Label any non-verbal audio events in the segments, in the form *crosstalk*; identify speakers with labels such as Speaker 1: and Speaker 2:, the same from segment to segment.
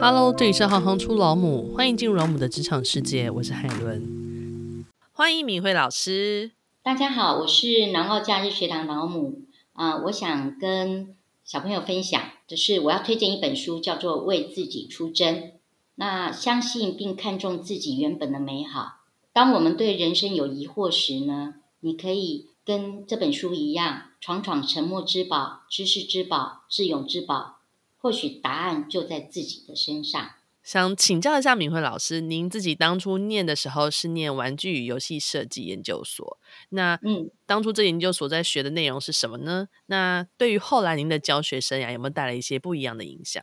Speaker 1: Hello，这里是行行出老母，欢迎进入老母的职场世界，我是海伦。欢迎敏慧老师，
Speaker 2: 大家好，我是南澳假日学堂老母啊、我想跟小朋友分享，就是我要推荐一本书，叫做《为自己出征》。那相信并看重自己原本的美好。当我们对人生有疑惑时呢，你可以跟这本书一样，闯闯沉默之宝、知识之宝、智勇之宝。或许答案就在自己的身上。
Speaker 1: 想请教一下敏慧老师，您自己当初念的时候是念玩具与游戏设计研究所，那嗯，当初这研究所在学的内容是什么呢？那对于后来您的教学生涯有没有带来一些不一样的影响？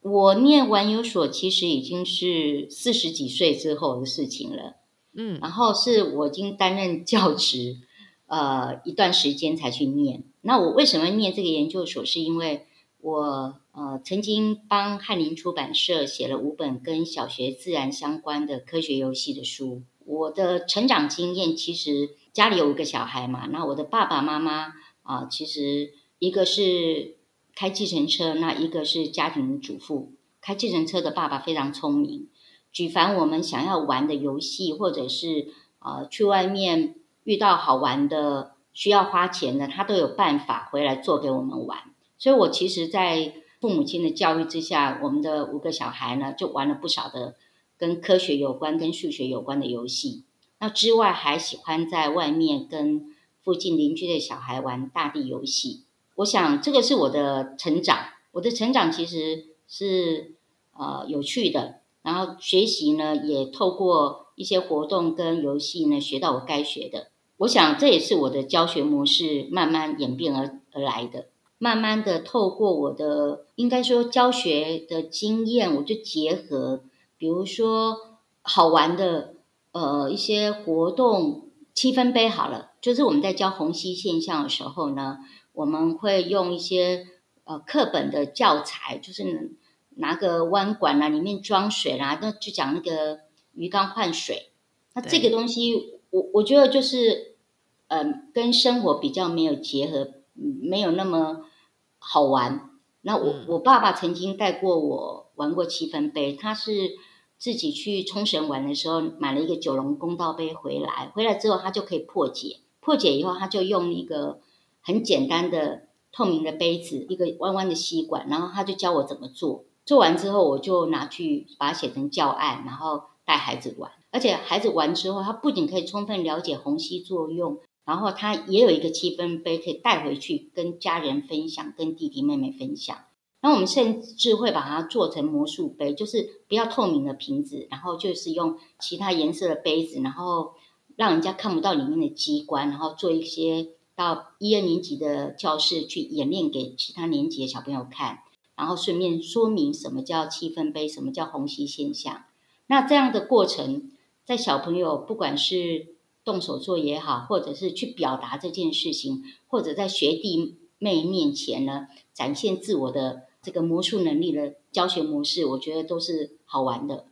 Speaker 2: 我念玩游所其实已经是四十几岁之后的事情了，嗯，然后是我已经担任教职呃一段时间才去念。那我为什么念这个研究所？是因为我呃曾经帮翰林出版社写了五本跟小学自然相关的科学游戏的书。我的成长经验其实家里有五个小孩嘛，那我的爸爸妈妈啊，其实一个是开计程车，那一个是家庭主妇。开计程车的爸爸非常聪明，举凡我们想要玩的游戏，或者是呃去外面遇到好玩的需要花钱的，他都有办法回来做给我们玩。所以，我其实，在父母亲的教育之下，我们的五个小孩呢，就玩了不少的跟科学有关、跟数学有关的游戏。那之外，还喜欢在外面跟附近邻居的小孩玩大地游戏。我想，这个是我的成长。我的成长其实是呃有趣的，然后学习呢，也透过一些活动跟游戏呢，学到我该学的。我想，这也是我的教学模式慢慢演变而而来的。慢慢的，透过我的应该说教学的经验，我就结合，比如说好玩的呃一些活动，七分杯好了，就是我们在教虹吸现象的时候呢，我们会用一些呃课本的教材，就是拿个弯管啊，里面装水啦，那就讲那个鱼缸换水。那这个东西，我我觉得就是嗯、呃，跟生活比较没有结合，没有那么。好玩。那我我爸爸曾经带过我玩过七分杯，他是自己去冲绳玩的时候买了一个九龙公道杯回来，回来之后他就可以破解，破解以后他就用一个很简单的透明的杯子，一个弯弯的吸管，然后他就教我怎么做。做完之后我就拿去把它写成教案，然后带孩子玩。而且孩子玩之后，他不仅可以充分了解虹吸作用。然后他也有一个七分杯可以带回去跟家人分享，跟弟弟妹妹分享。那我们甚至会把它做成魔术杯，就是不要透明的瓶子，然后就是用其他颜色的杯子，然后让人家看不到里面的机关，然后做一些到一二年级的教室去演练给其他年级的小朋友看，然后顺便说明什么叫七分杯，什么叫虹吸现象。那这样的过程，在小朋友不管是动手做也好，或者是去表达这件事情，或者在学弟妹面前呢，展现自我的这个魔术能力的教学模式，我觉得都是好玩的。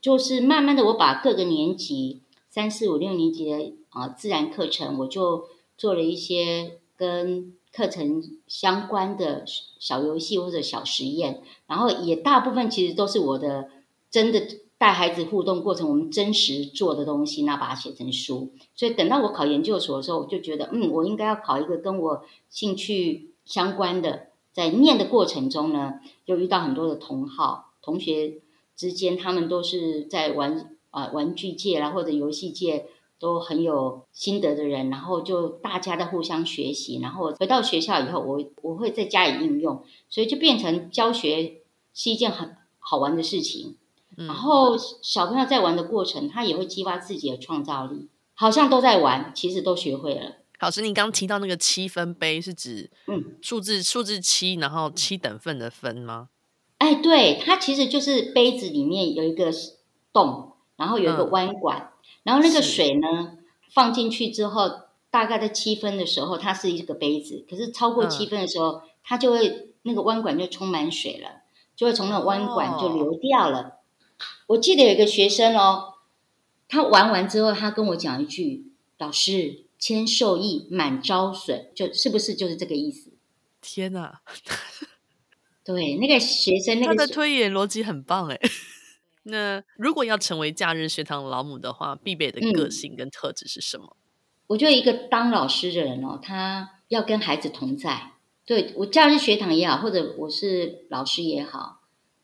Speaker 2: 就是慢慢的，我把各个年级三四五六年级的啊自然课程，我就做了一些跟课程相关的小游戏或者小实验，然后也大部分其实都是我的真的。带孩子互动过程，我们真实做的东西，那把它写成书。所以等到我考研究所的时候，我就觉得，嗯，我应该要考一个跟我兴趣相关的。在念的过程中呢，又遇到很多的同好同学之间，他们都是在玩啊、玩具界啦，或者游戏界都很有心得的人，然后就大家在互相学习。然后回到学校以后，我我会在家里应用，所以就变成教学是一件很好玩的事情。然后小朋友在玩的过程，他也会激发自己的创造力，好像都在玩，其实都学会了。
Speaker 1: 老师，你刚提到那个七分杯是指嗯。数字数字七，然后七等份的分吗？
Speaker 2: 哎，对，它其实就是杯子里面有一个洞，然后有一个弯管，嗯、然后那个水呢放进去之后，大概在七分的时候，它是一个杯子，可是超过七分的时候，嗯、它就会那个弯管就充满水了，就会从那个弯管就流掉了。哦我记得有一个学生哦，他玩完之后，他跟我讲一句：“老师，谦受益，满招损，就是不是就是这个意思？”
Speaker 1: 天哪！*laughs*
Speaker 2: 对，那个学生，那个、
Speaker 1: 他的推演逻辑很棒哎。*laughs* 那如果要成为假日学堂老母的话，必备的个性跟特质是什么？嗯、
Speaker 2: 我觉得一个当老师的人哦，他要跟孩子同在。对，我假日学堂也好，或者我是老师也好，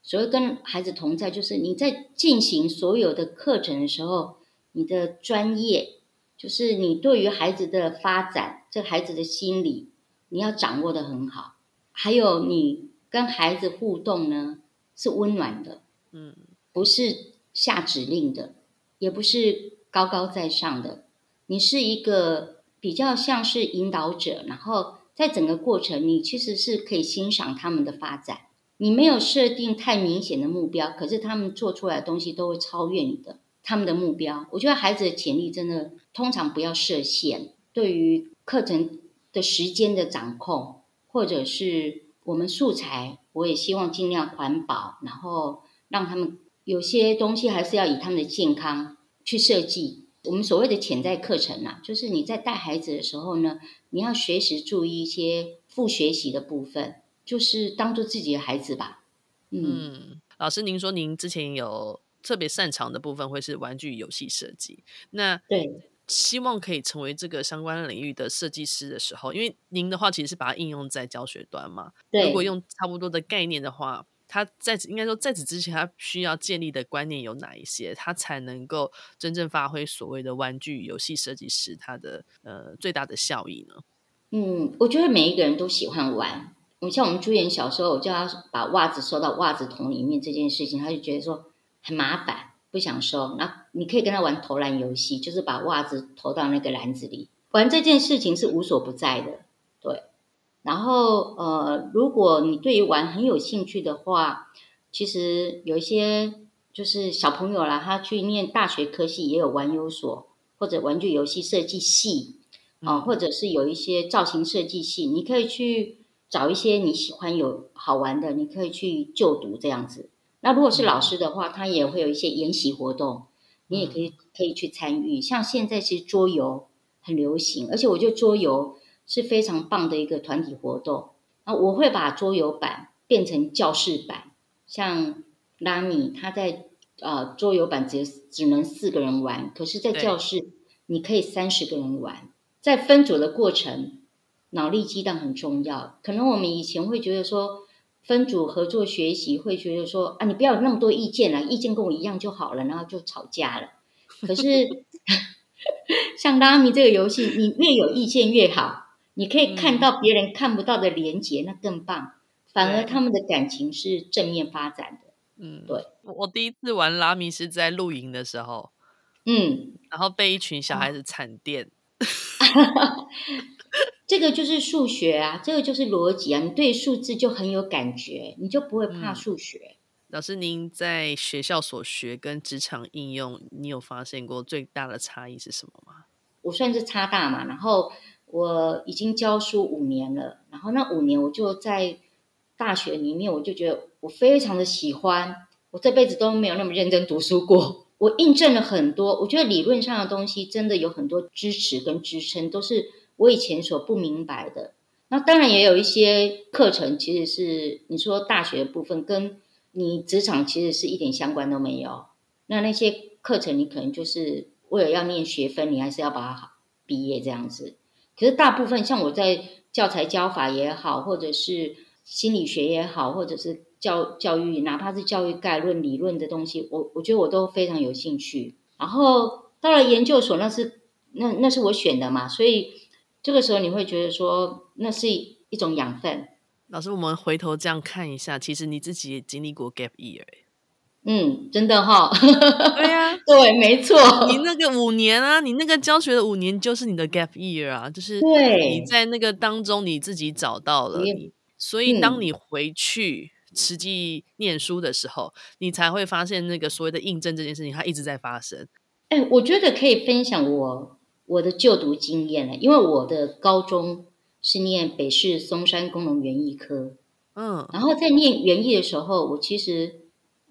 Speaker 2: 所谓跟孩子同在，就是你在进行所有的课程的时候，你的专业，就是你对于孩子的发展，这孩子的心理，你要掌握的很好。还有你跟孩子互动呢，是温暖的，嗯。不是下指令的，也不是高高在上的，你是一个比较像是引导者，然后在整个过程，你其实是可以欣赏他们的发展。你没有设定太明显的目标，可是他们做出来的东西都会超越你的他们的目标。我觉得孩子的潜力真的通常不要设限，对于课程的时间的掌控，或者是我们素材，我也希望尽量环保，然后让他们。有些东西还是要以他们的健康去设计。我们所谓的潜在课程啊，就是你在带孩子的时候呢，你要随时注意一些副学习的部分，就是当做自己的孩子吧。嗯，
Speaker 1: 嗯，老师，您说您之前有特别擅长的部分会是玩具游戏设计，那对，希望可以成为这个相关领域的设计师的时候，因为您的话其实是把它应用在教学端嘛。对，如果用差不多的概念的话。他在应该说在此之前，他需要建立的观念有哪一些，他才能够真正发挥所谓的玩具游戏设计师他的呃最大的效益呢？
Speaker 2: 嗯，我觉得每一个人都喜欢玩。我像我们朱颜小时候，我叫他把袜子收到袜子桶里面这件事情，他就觉得说很麻烦，不想收。那你可以跟他玩投篮游戏，就是把袜子投到那个篮子里，玩这件事情是无所不在的。对。然后，呃，如果你对于玩很有兴趣的话，其实有一些就是小朋友啦，他去念大学科系也有玩游所或者玩具游戏设计系啊，或者是有一些造型设计系，你可以去找一些你喜欢有好玩的，你可以去就读这样子。那如果是老师的话，他也会有一些研习活动，你也可以可以去参与。像现在其实桌游很流行，而且我觉得桌游。是非常棒的一个团体活动。那我会把桌游版变成教室版，像拉米他在呃桌游版只只能四个人玩，可是在教室你可以三十个人玩。在分组的过程，脑力激荡很重要。可能我们以前会觉得说分组合作学习，会觉得说啊，你不要有那么多意见了，意见跟我一样就好了，然后就吵架了。可是 *laughs* 像拉米这个游戏，你越有意见越好。你可以看到别人看不到的连结，嗯、那更棒。反而他们的感情是正面发展的。嗯，对。
Speaker 1: 我第一次玩拉米是在露营的时候，
Speaker 2: 嗯，
Speaker 1: 然后被一群小孩子惨电。*laughs* *laughs*
Speaker 2: 这个就是数学啊，这个就是逻辑啊。你对数字就很有感觉，你就不会怕数学。
Speaker 1: 嗯、老师，您在学校所学跟职场应用，你有发现过最大的差异是什么吗？
Speaker 2: 我算是差大嘛，然后。我已经教书五年了，然后那五年我就在大学里面，我就觉得我非常的喜欢，我这辈子都没有那么认真读书过。我印证了很多，我觉得理论上的东西真的有很多支持跟支撑，都是我以前所不明白的。那当然也有一些课程，其实是你说大学的部分，跟你职场其实是一点相关都没有。那那些课程你可能就是为了要念学分，你还是要把它好毕业这样子。可是大部分像我在教材教法也好，或者是心理学也好，或者是教教育，哪怕是教育概论、理论的东西，我我觉得我都非常有兴趣。然后到了研究所，那是那那是我选的嘛，所以这个时候你会觉得说，那是一种养分。
Speaker 1: 老师，我们回头这样看一下，其实你自己也经历过 gap year。
Speaker 2: 嗯，真的哈、哦，
Speaker 1: 对呀、啊，*laughs*
Speaker 2: 对，没错。
Speaker 1: 你那个五年啊，你那个教学的五年就是你的 gap year 啊，就是你在那个当中你自己找到了你，所以当你回去实际念书的时候，嗯、你才会发现那个所谓的印证这件事情，它一直在发生。
Speaker 2: 哎，我觉得可以分享我我的就读经验了，因为我的高中是念北市松山工农园艺科，嗯，然后在念园艺的时候，我其实。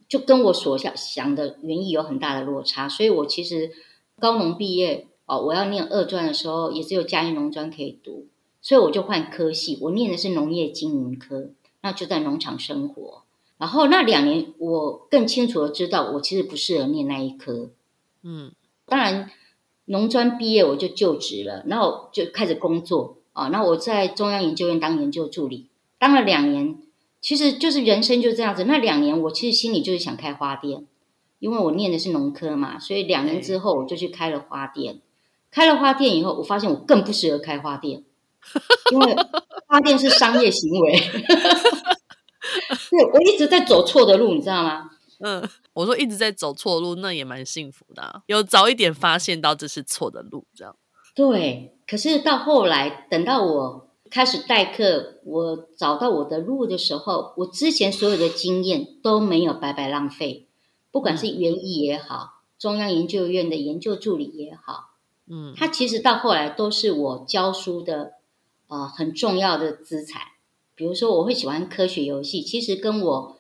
Speaker 2: 就跟我所想想的园艺有很大的落差，所以我其实高农毕业哦，我要念二专的时候，也只有嘉义农专可以读，所以我就换科系，我念的是农业经营科。那就在农场生活。然后那两年，我更清楚的知道，我其实不适合念那一科。嗯，当然，农专毕业我就就职了，然后就开始工作啊。那我在中央研究院当研究助理，当了两年，其实就是人生就这样子。那两年，我其实心里就是想开花店，因为我念的是农科嘛，所以两年之后我就去开了花店。开了花店以后，我发现我更不适合开花店，*laughs* 因为花店是商业行为。*laughs* 对，我一直在走错的路，你知道吗？
Speaker 1: 嗯。*laughs* 我说一直在走错路，那也蛮幸福的啊，有早一点发现到这是错的路，这样。
Speaker 2: 对，可是到后来，等到我开始代课，我找到我的路的时候，我之前所有的经验都没有白白浪费，不管是园艺也好，中央研究院的研究助理也好，嗯，它其实到后来都是我教书的呃很重要的资产。比如说，我会喜欢科学游戏，其实跟我。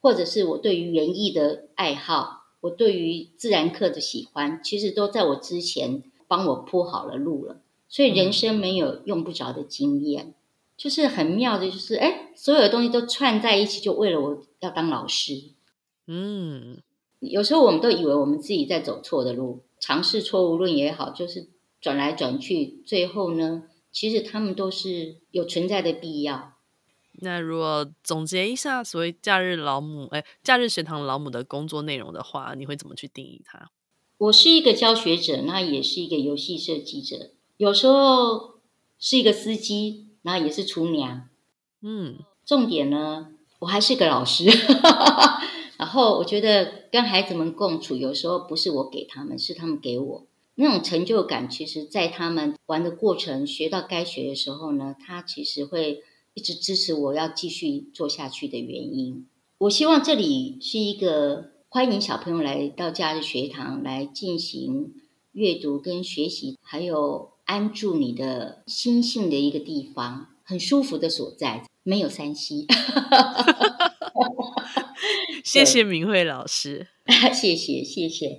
Speaker 2: 或者是我对于园艺的爱好，我对于自然课的喜欢，其实都在我之前帮我铺好了路了。所以人生没有用不着的经验，嗯、就是很妙的，就是哎，所有的东西都串在一起，就为了我要当老师。嗯，有时候我们都以为我们自己在走错的路，尝试错误论也好，就是转来转去，最后呢，其实他们都是有存在的必要。
Speaker 1: 那如果总结一下所谓假日老母，哎，假日学堂老母的工作内容的话，你会怎么去定义它？
Speaker 2: 我是一个教学者，那也是一个游戏设计者，有时候是一个司机，那也是厨娘。嗯，重点呢，我还是个老师。*laughs* 然后我觉得跟孩子们共处，有时候不是我给他们，是他们给我那种成就感。其实，在他们玩的过程，学到该学的时候呢，他其实会。一直支持我要继续做下去的原因，我希望这里是一个欢迎小朋友来到假日学堂来进行阅读跟学习，还有安住你的心性的一个地方，很舒服的所在，没有山
Speaker 1: 西。*laughs* 谢谢明慧老师，
Speaker 2: 谢 *laughs* 谢谢谢。